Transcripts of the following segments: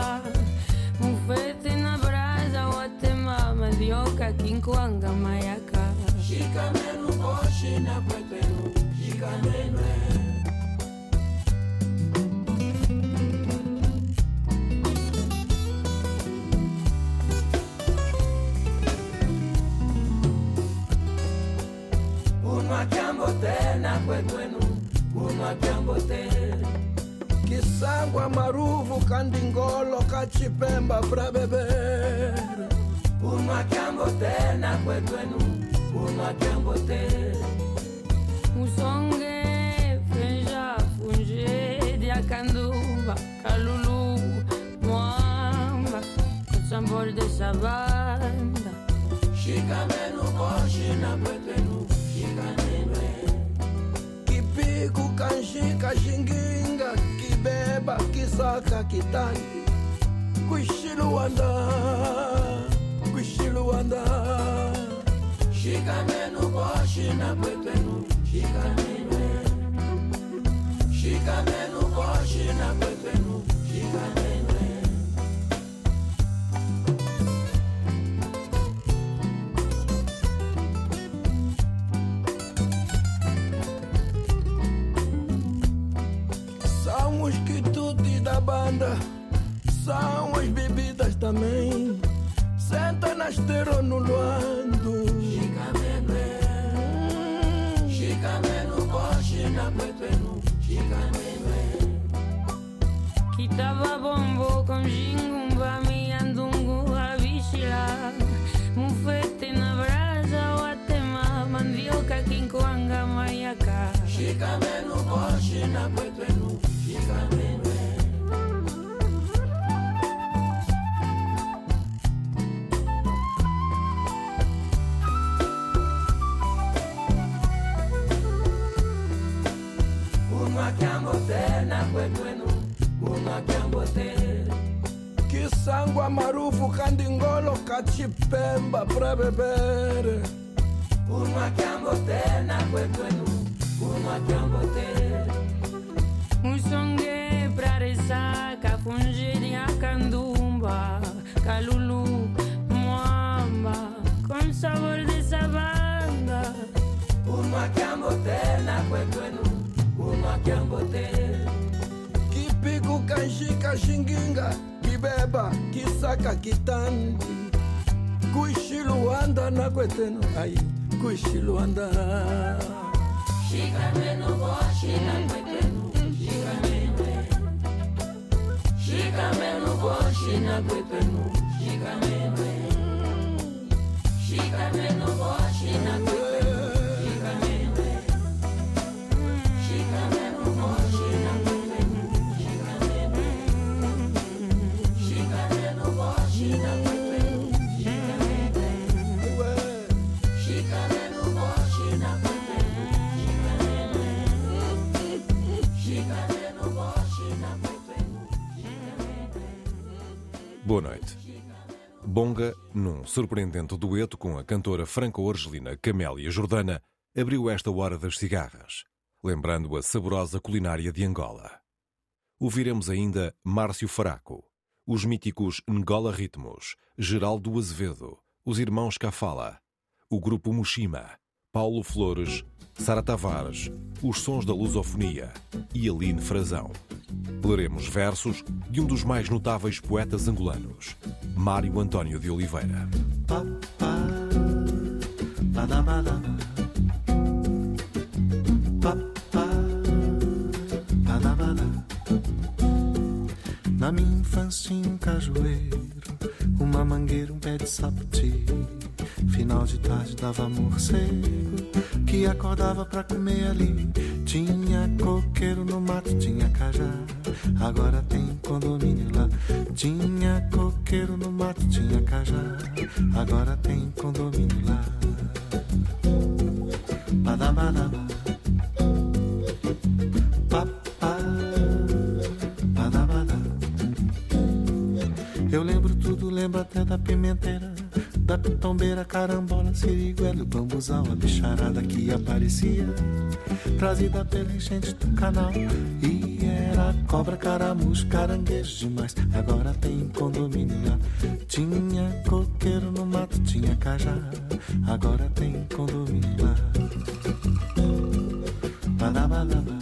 Guatemala. Un fete na brasa, Guatemala, mandioca, quinquanga, maiaca. Chicamenu, oxe na Peteru, chicamenu é. Unwa kiambote na kwekwenu, unwa. Kisangwa maruvu kandingolo kachipemba pra beber unwa jambo tena kwetwenu unwa jambo tena musonge fenja funje diakanduba kalulu mwamba kusambol de sabanda shikamenu koshina kwetwenu shikanenwe kipiku kanshika shinginga kibeba kisaka kitani kwishiluwanda kwishiluwanda shikamenu koshina kwetwenu shikanenwe shikamenu. Koshina kwetwenu shikanenwe da banda, são as bebidas também. Senta na esteira ou no luando. Chicameno, chicameno, coxe na cueteno. Chicameno, Kitaba bombo kamjingu ameyandungu abichila mufete na braza watema mandioka kinkwanga mayaka chicameno, coxe na cueteno. Chicameno, Unwa tena jambo tena kisangwa marufu kandingolo kachipemba pra bebere unwa jambo tena kwetwenu, unwa jambo tena musonge praresaka funje diakandumba kalulu mwamba con sabor de sabanda unwa jambo tena kwetwenu, unwa jambo tena kipiku kanshika shinginga kibeba kisaka kitandi kuishiluanda na kwetenu ai kuishiluanda shikameno boshina kwetenu shikameno shikameno boshina kwetenu shikameno shikameno boshina kwetenu shikameno Boa noite. Bonga, num surpreendente dueto com a cantora franco-argelina Camélia Jordana, abriu esta hora das cigarras, lembrando a saborosa culinária de Angola. Ouviremos ainda Márcio Faraco, os míticos Ngola Ritmos, Geraldo Azevedo, os irmãos Cafala, o grupo Mushima, Paulo Flores, Sara Tavares, Os Sons da Lusofonia e Aline Frazão. Leremos versos de um dos mais notáveis poetas angolanos, Mário António de Oliveira. Na minha infância um cajueiro, uma mangueira, um pé de sapoti. Final de tarde dava morcego, que acordava pra comer ali. Tinha coqueiro no mato, tinha cajá. Agora tem condomínio lá. Tinha coqueiro no mato, tinha cajá. Agora tem condomínio lá. Badabadaba. Carambola, siriguela, o bambuzal, a bicharada que aparecia, trazida pela enchente do canal. E era cobra, caramujo, caranguejo demais. Agora tem condomínio lá. Tinha coqueiro no mato, tinha cajá. Agora tem condomínio lá. Badabadaba.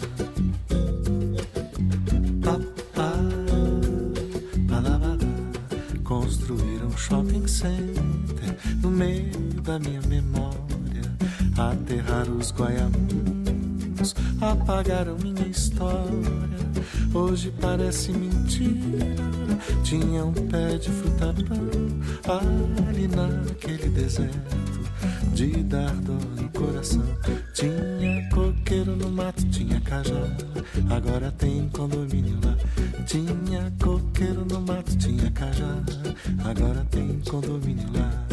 Apagaram minha história. Hoje parece mentira. Tinha um pé de fruta-pão ali naquele deserto de dar dor no coração. Tinha coqueiro no mato, tinha cajá. Agora tem condomínio lá. Tinha coqueiro no mato, tinha cajá. Agora tem condomínio lá.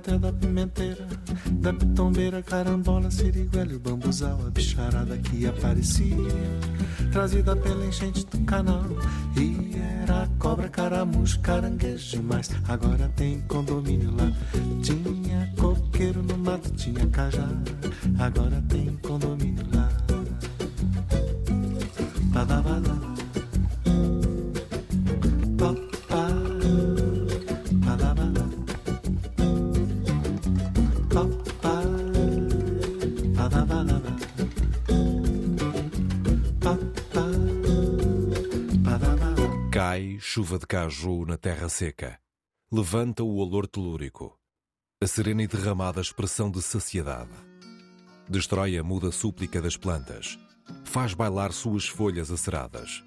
Até da pimenteira, da pitombeira, carambola, siriguela e o bambuzal, a bicharada que aparecia, trazida pela enchente do canal. E era cobra, caramujo, caranguejo demais. Agora tem condomínio lá. Tinha coqueiro no mato, tinha cajá. Agora tem condomínio de caju na terra seca. Levanta o olor telúrico. A serena e derramada expressão de saciedade. Destrói a muda súplica das plantas. Faz bailar suas folhas aceradas.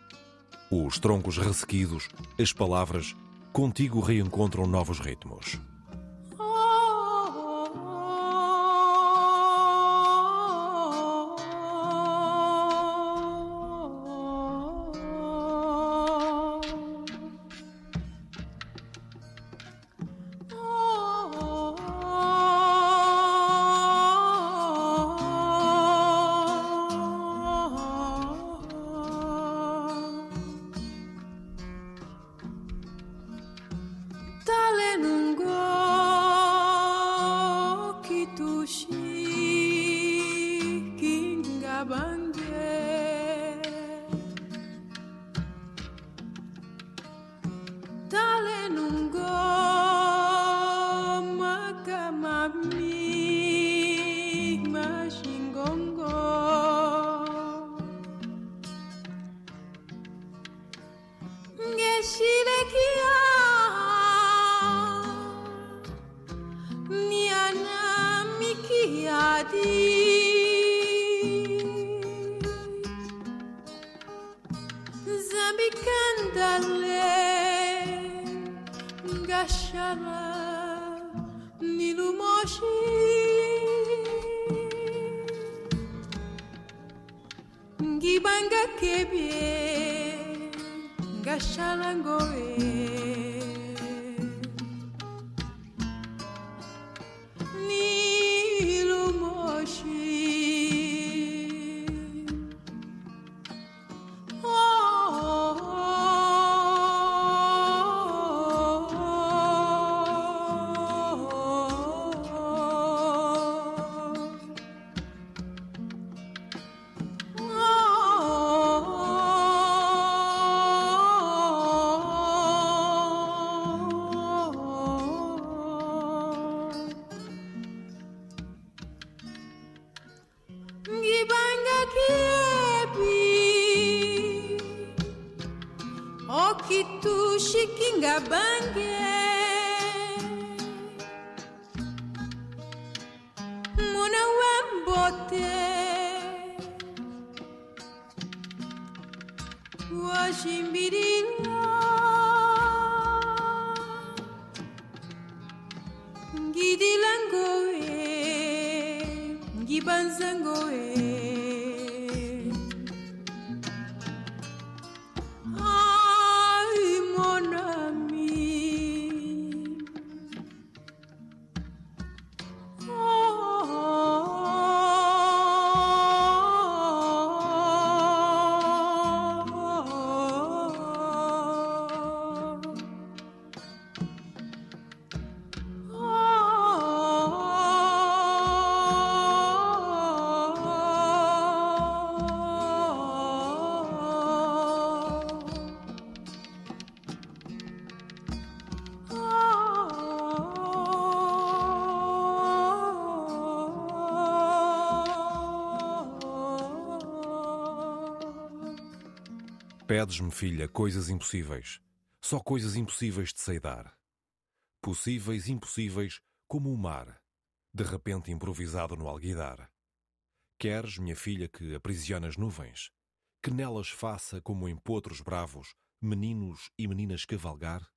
Os troncos ressequidos, as palavras, contigo reencontram novos ritmos. Pedes-me, filha, coisas impossíveis. Só coisas impossíveis de sei dar. Possíveis, impossíveis, como o mar, de repente improvisado no alguidar. Queres, minha filha, que aprisione as nuvens? Que nelas faça, como em potros bravos, meninos e meninas cavalgar?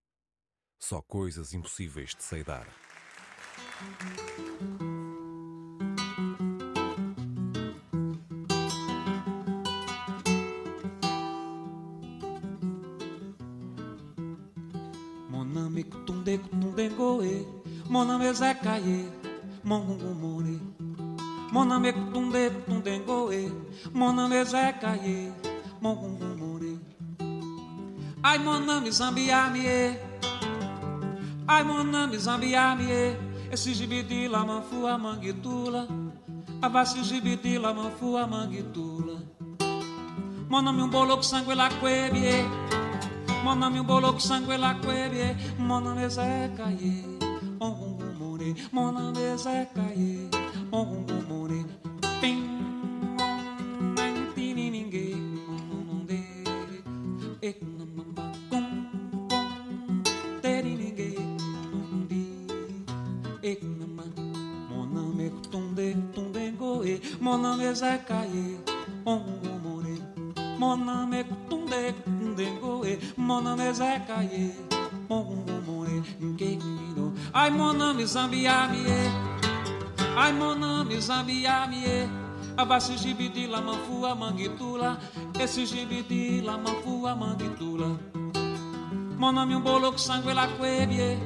Só coisas impossíveis de sei dar. Goe, mon ami zakaye, mon gungu more. Mon ami kutunde kutunde goe, mon ami zakaye. Ai mon ami zambiamie, ai mon ami zambiamie, esse gibidi la manfua manguitula, abassi gibidi la manfua manguitula. Mon ami um bolo com sangue lá quebie. Mon ami un bolo con sangue la quebie, mon ami Caie, on gungu more, mon ami Zé Caie, on gungu more, e e nama, mon ami tunde, tunde goe, mon ami Zé Caie, more, mon ami tunde, tunde goe, mon gungu more, ngeguido, ai mon ami zambiamie, ai mon ami zambiamie, abassi gibidi la manfua manguitula, esse gibidi la manfua manguitula. Mon ami un bolo com sangue la quebie,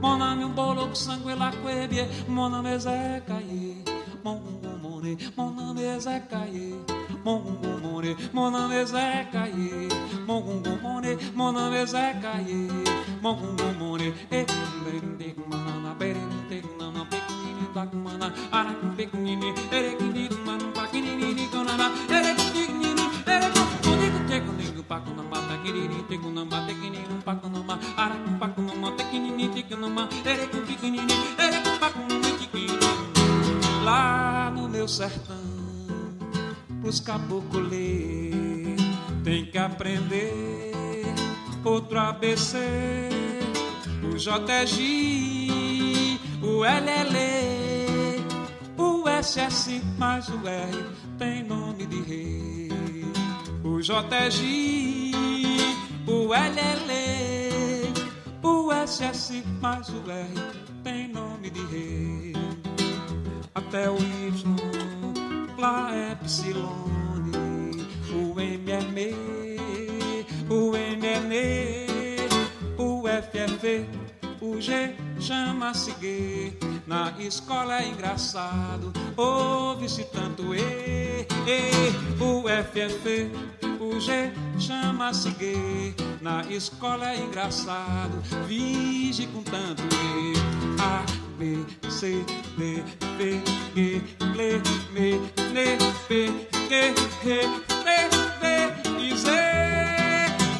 mon ami un bolo com sangue la quebie, mon ami Zé Caie, mon gungu more, mon ami Zé Caie, mon gungu more, mon ami Zé Caie, mon gungu more, mon ami Zé Caie, mon gungu more, e bende mana berente mana pequenini da mana ara pequenini ere kini mana paquinini konana ere pequenini ere koniku teko nego paku na mata kiriri teko na mata kinini paku na ma ara paku na mata kinini teko na ma ere pequenini ere paku na pequenini. Lá no meu sertão caboclos ler tem que aprender outro ABC o JG, o LL, o SS mais o R tem nome de rei. O JG, o LL, o SS mais o R tem nome de rei. Até o Y, lá é Epsilon, o M é me, o N é ne, o F é fe, o G chama-se gay. Na escola é engraçado, ouve-se tanto E, E, o F é fe, o G chama-se gay. Na escola é engraçado, vige com tanto E. A, B, C, D, B, G, L, M, N, P, Q, R, T, V e Z.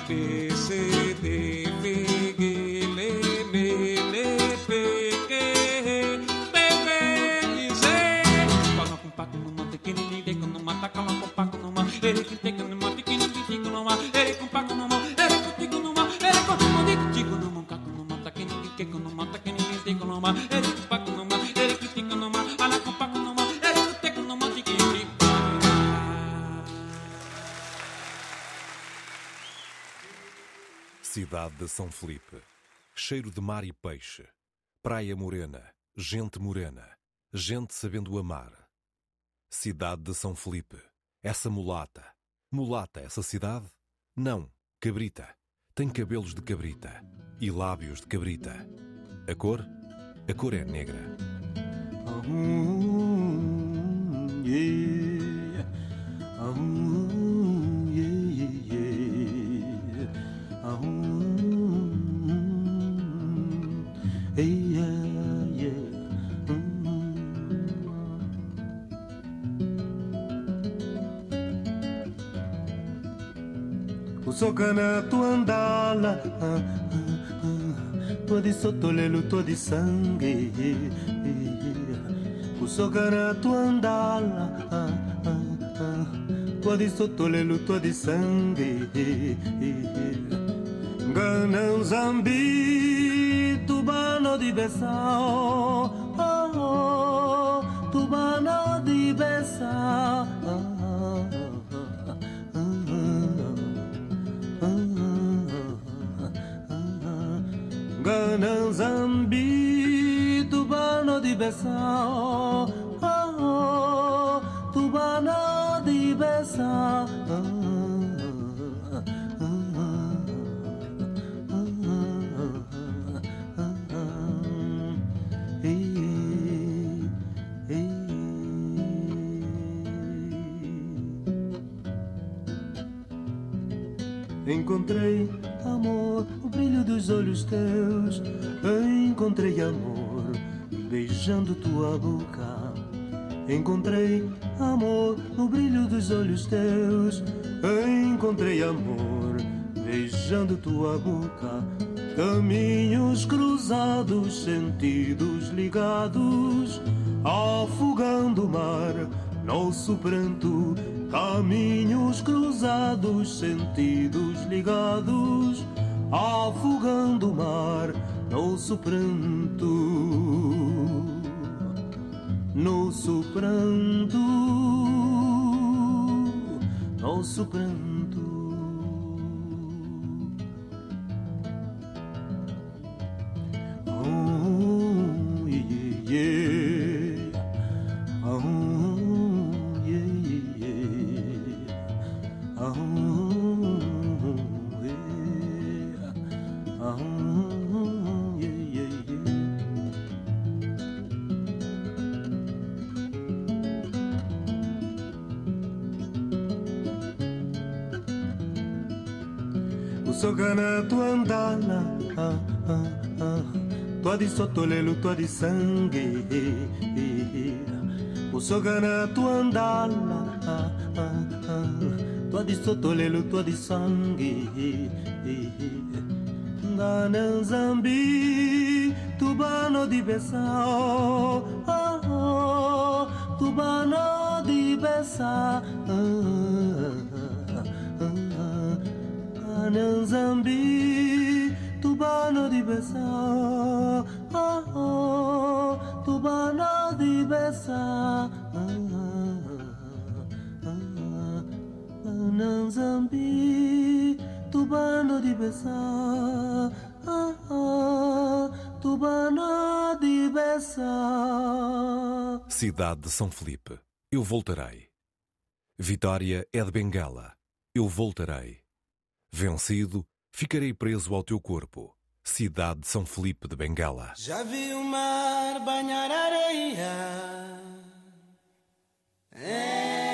B, C, D, V, G, L, M, N, P, Q, R, T, V e Z. Fala com paco numa pequenininha, de com numa taca lá com paco numa, ele que tem numa Cidade de São Felipe. Cheiro de mar e peixe. Praia morena. Gente morena. Gente sabendo amar. Cidade de São Felipe. Essa mulata. Mulata, essa cidade? Não, cabrita. Tem cabelos de cabrita e lábios de cabrita. A cor? A cor é negra. Ahum, yeah. Usokana tu andala ah, ah, di sottolelo, tua di sangue. Usokana tu andala. Tua di sottolelo, tua di sangue. Ganão zambi Tubano di Bessao oh, oh, Tubano di Bessao Tubano Encontrei amor, no brilho dos olhos teus. Encontrei amor, beijando tua boca. Caminhos cruzados, sentidos ligados, afogando o mar, nosso pranto. Caminhos cruzados, sentidos ligados, afogando o mar, nosso pranto, nosso pranto, nosso pranto. Sottolelo, tua di sangue Usokana tu andala ah, ah, ah. Tua di sottolelo, tua di sangue Ngana zambi Tubano di Bessao ah, ah. Tubano di Bessao ah, ah, ah. Ananzambi, Tubano di Bessa, di Bessa, ah, ah, Ananzambi, Tubano di ah, ah, Tubano di Bessa. Cidade de São Felipe. Eu voltarei. Vitória é de Bengala. Eu voltarei. Vencido, ficarei preso ao teu corpo. Cidade de São Felipe de Bengala. Já vi o mar banhar areia em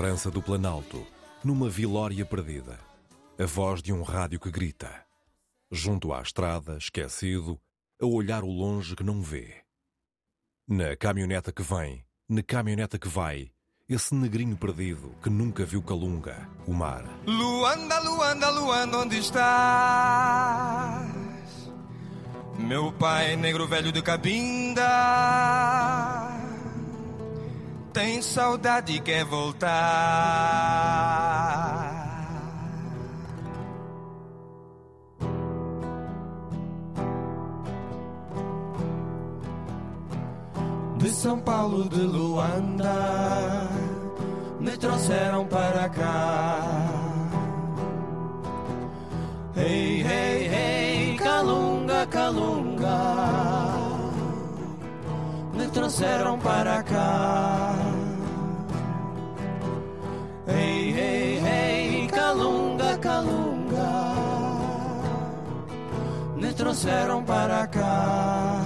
Lembrança do Planalto, numa vilória perdida. A voz de um rádio que grita. Junto à estrada, esquecido, a olhar o longe que não vê. Na caminhoneta que vem, na caminhoneta que vai, esse negrinho perdido que nunca viu Calunga, o mar. Luanda, Luanda, Luanda, onde estás? Meu pai, negro velho de cabinda, tem saudade e quer voltar. De São Paulo, de Luanda, me trouxeram para cá. Hey, hey, hey, Calunga, Calunga, trouxeram para cá. Hey, hey, hey, Calunga, Calunga, me trouxeram para cá.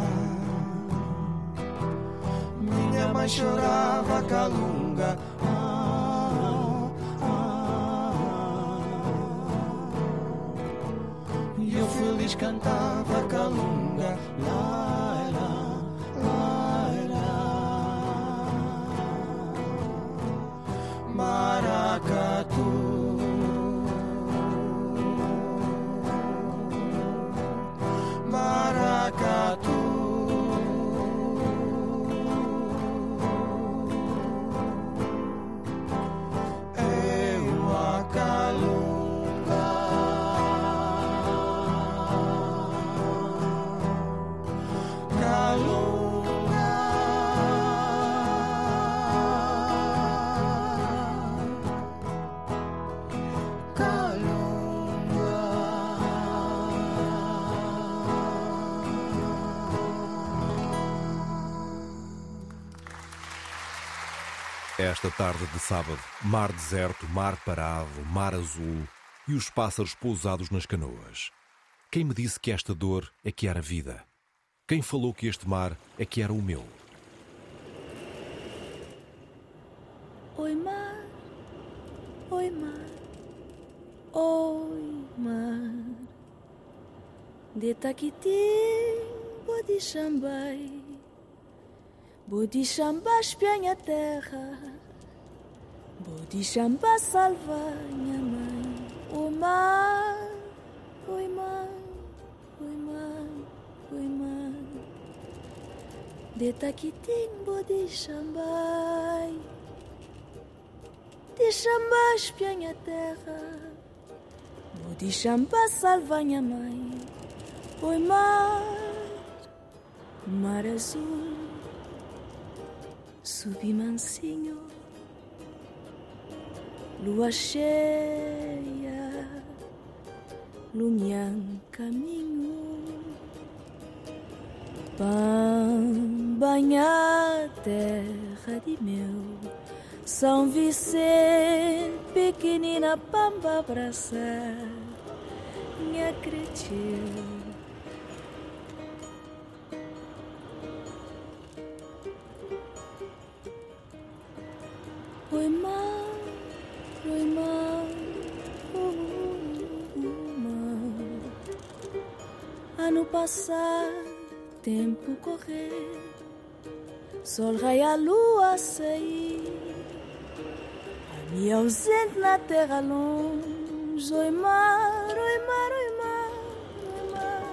Minha mãe chorava calunga. Ah, ah, ah. E eu feliz cantava calunga. Lá, lá, Esta tarde de sábado, mar deserto, mar parado, mar azul e os pássaros pousados nas canoas. Quem me disse que esta dor é que era vida? Quem falou que este mar é que era o meu? Oi, mar, oi, mar, oi, mar. De Taquitim, Bodi Xambai, Bodi Xamba espia a terra, Bodi Xamba salva minha mãe. O mar, oi, mar, oi, mar, oi, mar. De Taquitim, Bodi Xambai. Deixa-me espiar a terra deixar-me salvar minha mãe Oi mar, mar azul Subi mansinho Lua cheia Lumian caminho. Pam, banha terra de meu. São Vicente, pequenina pamba abraçar Minha cretina passar, tempo correr Sol raia, lua sair. A minha ausente na terra longe Oi mar, oi mar, oi mar, oi mar.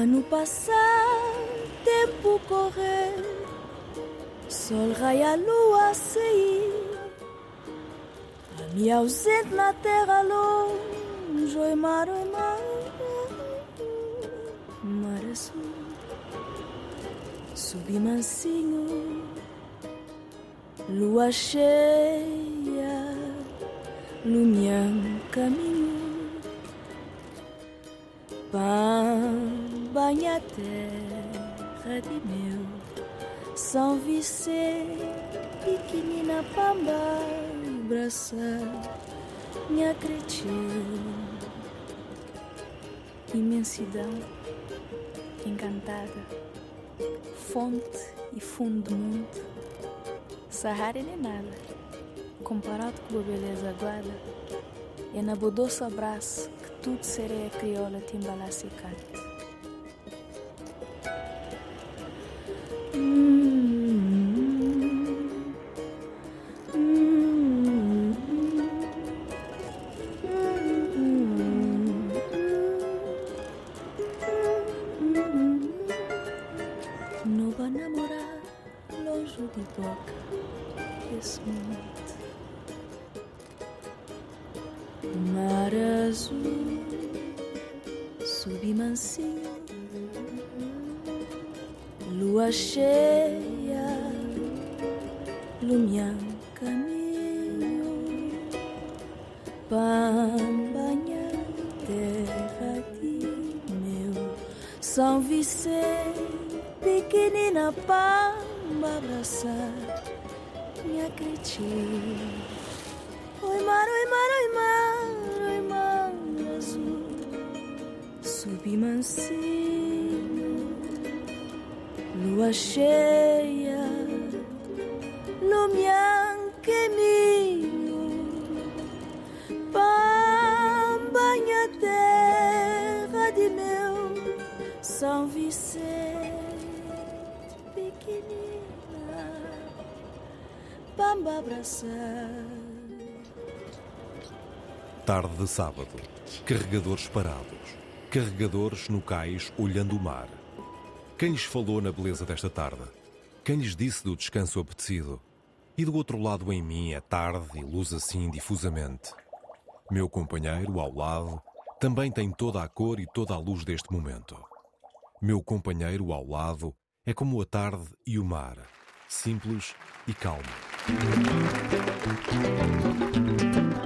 Ano passar, tempo correr Sol raia, lua sair. A minha ausente na terra longe Oi mar, oi mar, mar azul. Subi mansinho Lua cheia Lumiando caminho. Pam, banha terra de meu São Vicente, pequenina pamba Abraçar. Minha cretina Imensidão encantada, fonte e fundo do mundo. Sahara nem nada, comparado com a beleza aguada, é na doce abraço que tudo sereia crioula te embalaça e canta. Bamba abraçar. Tarde de sábado. Carregadores parados. Carregadores no cais olhando o mar. Quem lhes falou na beleza desta tarde? Quem lhes disse do descanso apetecido? E do outro lado em mim é tarde e luz assim difusamente. Meu companheiro ao lado também tem toda a cor e toda a luz deste momento. Meu companheiro ao lado é como a tarde e o mar, simples e calmo. できた!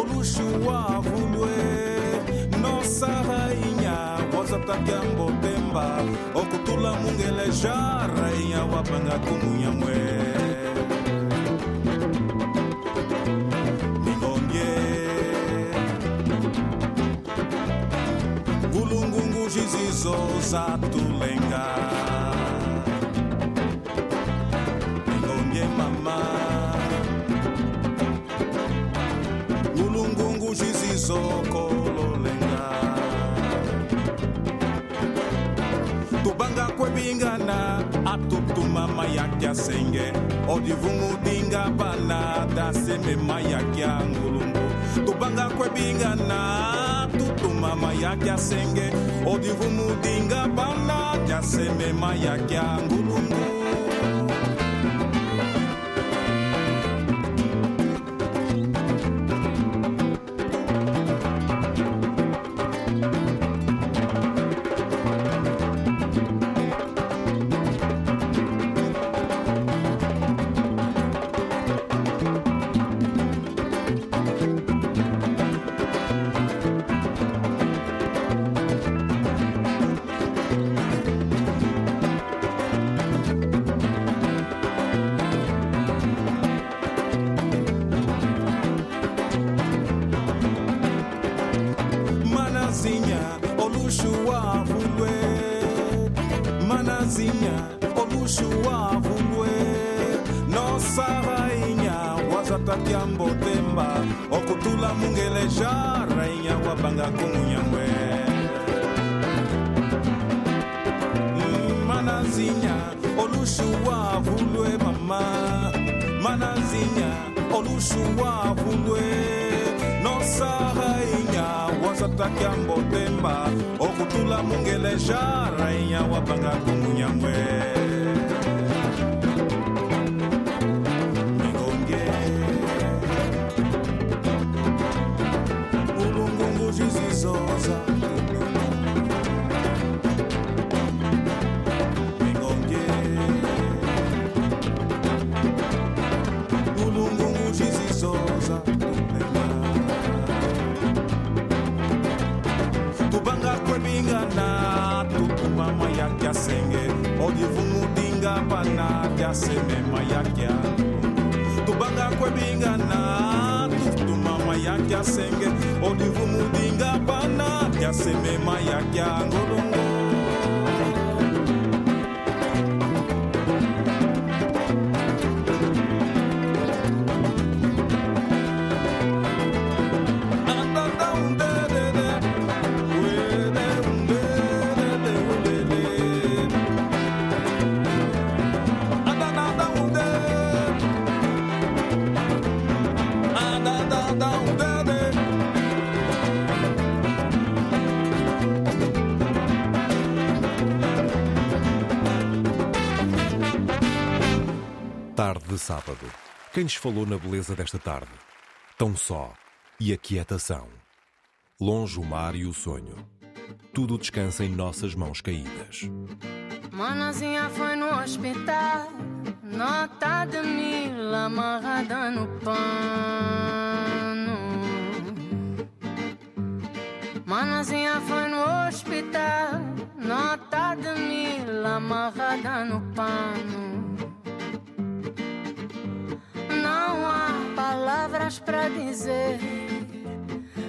olushuwa vulwe nosara inya wazatakyango pemba. Okutula mungeleja rainya wapanga kumunyamwe mingombye vulungungu zizizo zatulenga sokolo lenga kwebingana atutumama yakya senge. Odivungudinga bana dasemema yakya ngulungu. Tubanga kwebingana tutumama yakya senge. Odivungudinga bana dasemema yakya ngulungu. obushuwavulwe manazinya obushuwavulwe nosarainya wazatakia mbotemba. Okutula mungeleja rainya wabanga kumunyangwe manazinya mm, olushuwavulwe mama. Manazinya olushuwavulwe nosara sataki ya mbotemba. Okutula mungelesha rainya wapanga kumunyambwe yakya senge odivumudinga pana tyasemema yakya tubanga kwebingana tutumama yakya senge odivumudinga pana tyasemema yakya ngolongo sábado. Quem lhes falou na beleza desta tarde? Tão só. E a quietação. Longe o mar e o sonho. Tudo descansa em nossas mãos caídas. Manazinha foi no hospital, nota de mil amarrada no pano. Manazinha foi no hospital, nota de mil amarrada no pano. Não há palavras para dizer,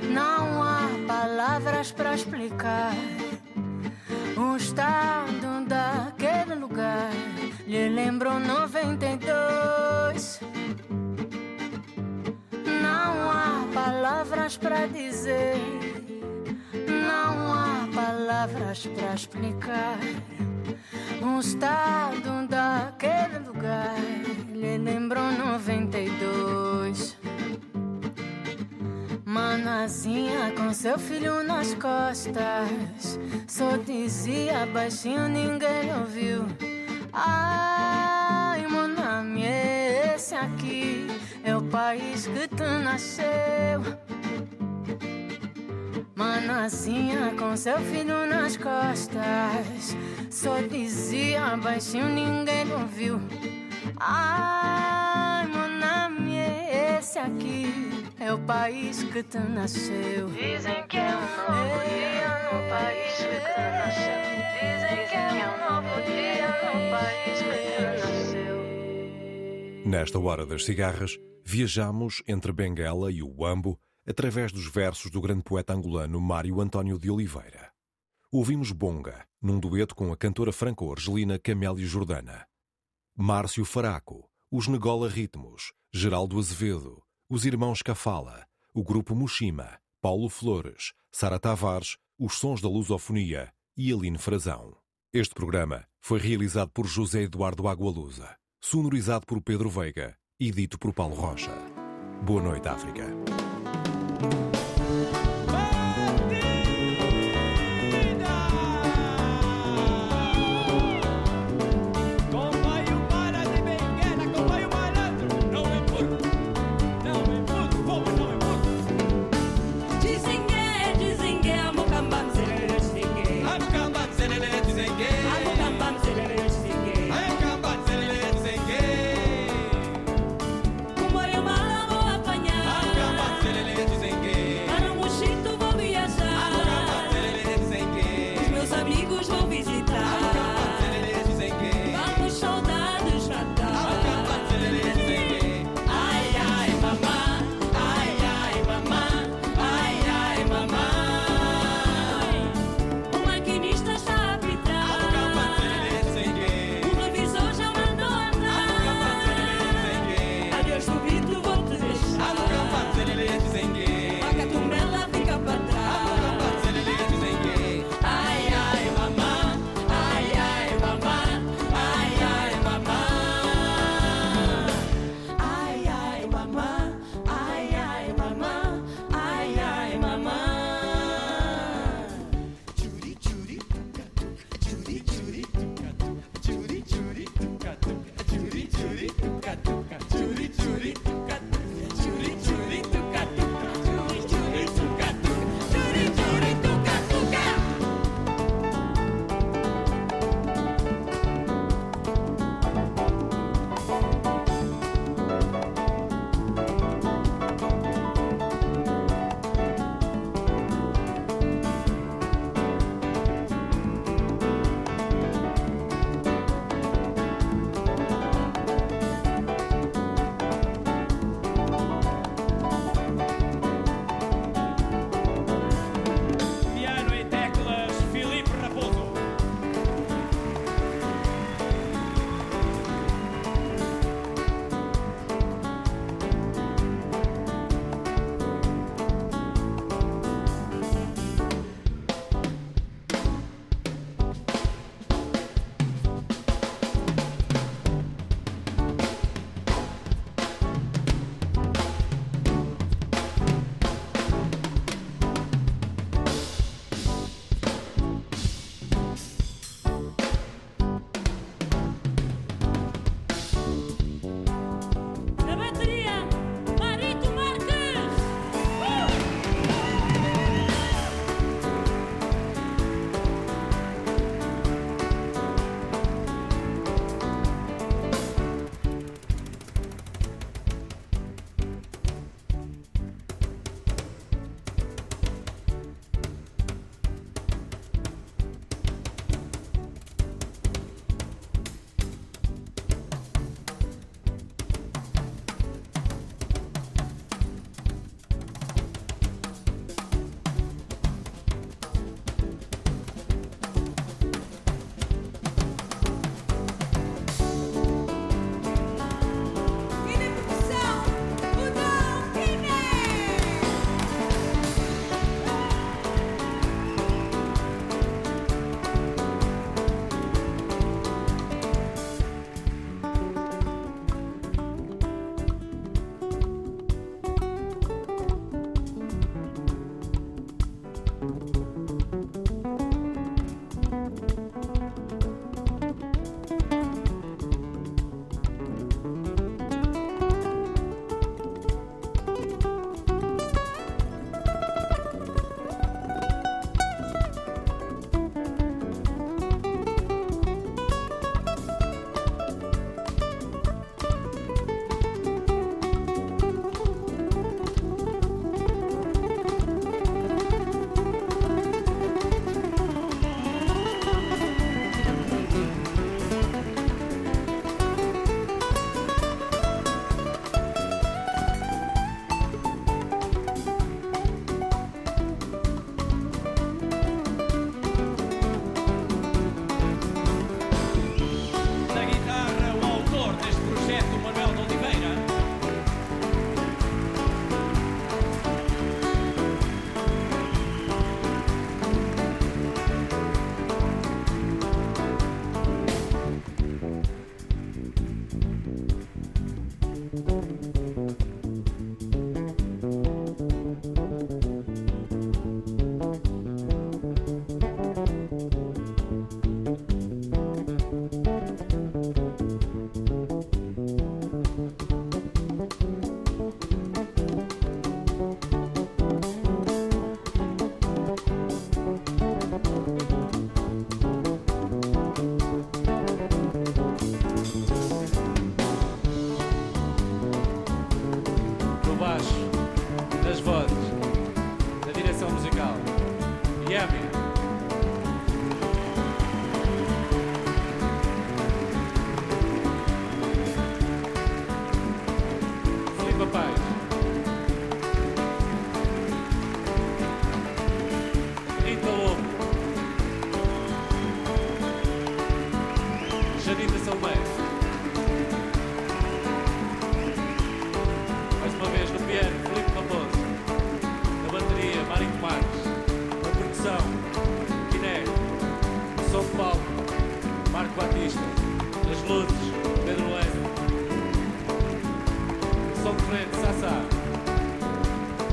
não há palavras para explicar. O estado daquele lugar lhe lembrou 92. Não há palavras para dizer, não há palavras para explicar. O estado daquele lugar lhe lembrou 92. Manazinha com seu filho nas costas. Só dizia baixinho, ninguém ouviu. Ai, Monami, esse aqui é o país que tu nasceu. Manazinha com seu filho nas costas. Só dizia baixinho, ninguém ouviu. Ai, Monami, esse aqui é o país que tu nasceu. Dizem que é um novo dia no país que tu nasceu. Dizem que é um novo dia no país que tu nasceu. Nesta hora das cigarras, viajamos entre Benguela e o Uambo através dos versos do grande poeta angolano Mário António de Oliveira. Ouvimos Bonga, num dueto com a cantora franco-argelina Camélia Jordana. Márcio Faraco, os Negola Ritmos, Geraldo Azevedo, os Irmãos Cafala, o Grupo Mushima, Paulo Flores, Sara Tavares, os Sons da Lusofonia e Aline Frazão. Este programa foi realizado por José Eduardo Agualusa, sonorizado por Pedro Veiga e dito por Paulo Rocha. Boa noite, África.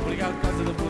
Obrigado por causa da